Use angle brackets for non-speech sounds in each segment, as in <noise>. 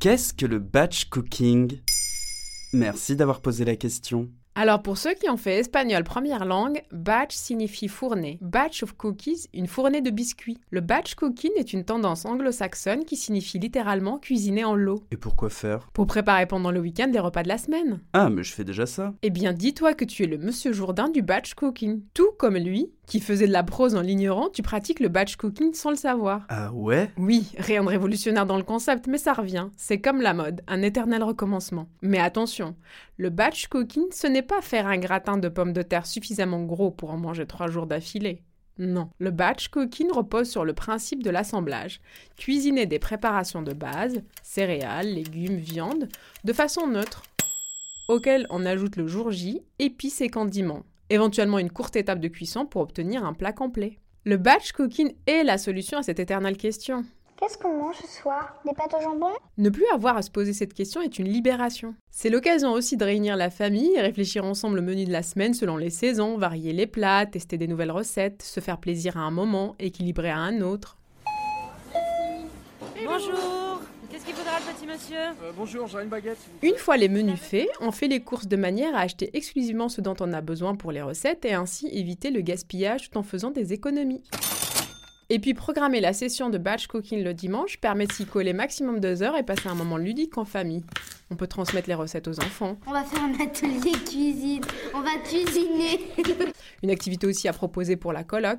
Qu'est-ce que le batch cooking? Merci d'avoir posé la question. Alors pour ceux qui ont fait espagnol première langue, batch signifie fournée. Batch of cookies, une fournée de biscuits. Le batch cooking est une tendance anglo-saxonne qui signifie littéralement cuisiner en lot. Et pourquoi faire? Pour préparer pendant le week-end les repas de la semaine. Ah, mais je fais déjà ça. Eh bien dis-toi que tu es le monsieur Jourdain du batch cooking. Tout comme lui, qui faisait de la prose en l'ignorant, tu pratiques le batch cooking sans le savoir. Ah ouais? Oui, rien de révolutionnaire dans le concept, mais ça revient. C'est comme la mode, un éternel recommencement. Mais attention, le batch cooking, ce n'est pas faire un gratin de pommes de terre suffisamment gros pour en manger trois jours d'affilée. Non, le batch cooking repose sur le principe de l'assemblage. Cuisiner des préparations de base, céréales, légumes, viande, de façon neutre, auxquelles on ajoute le jour J, épices et condiments, éventuellement une courte étape de cuisson pour obtenir un plat complet. Le batch cooking est la solution à cette éternelle question. Qu'est-ce qu'on mange ce soir? Des pâtes au jambon? Ne plus avoir à se poser cette question est une libération. C'est l'occasion aussi de réunir la famille et réfléchir ensemble au menu de la semaine selon les saisons, varier les plats, tester des nouvelles recettes, se faire plaisir à un moment, équilibrer à un autre. Bonjour Qu'est-ce qu'il faudra le petit monsieur? Euh, bonjour, j'ai une baguette. Une fois les menus faits, on fait les courses de manière à acheter exclusivement ce dont on a besoin pour les recettes et ainsi éviter le gaspillage tout en faisant des économies. Et puis programmer la session de batch cooking le dimanche permet de s'y coller maximum deux heures et passer un moment ludique en famille. On peut transmettre les recettes aux enfants. On va faire un atelier cuisine. On va cuisiner. <laughs> Une activité aussi à proposer pour la coloc.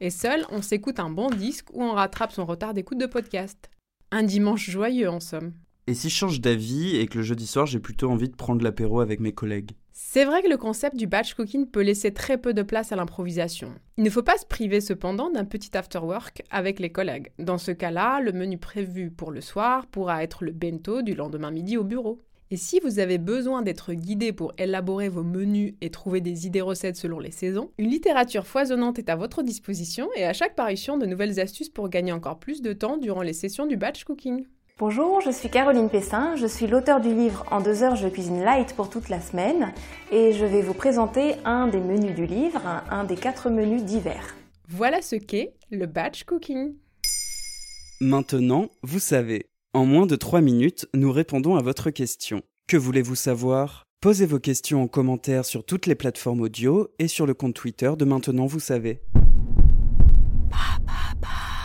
Et seul, on s'écoute un bon disque ou on rattrape son retard d'écoute de podcast. Un dimanche joyeux en somme. Et si je change d'avis et que le jeudi soir j'ai plutôt envie de prendre l'apéro avec mes collègues? C'est vrai que le concept du batch cooking peut laisser très peu de place à l'improvisation. Il ne faut pas se priver cependant d'un petit after work avec les collègues. Dans ce cas-là, le menu prévu pour le soir pourra être le bento du lendemain midi au bureau. Et si vous avez besoin d'être guidé pour élaborer vos menus et trouver des idées recettes selon les saisons, une littérature foisonnante est à votre disposition et à chaque parution de nouvelles astuces pour gagner encore plus de temps durant les sessions du batch cooking. Bonjour, je suis Caroline Pessin, je suis l'auteur du livre En deux heures je cuisine light pour toute la semaine et je vais vous présenter un des menus du livre, un, des quatre menus d'hiver. Voilà ce qu'est le batch cooking. Maintenant, vous savez. En moins de 3 minutes, nous répondons à votre question. Que voulez-vous savoir? Posez vos questions en commentaire sur toutes les plateformes audio et sur le compte Twitter de Maintenant, vous savez. Papa,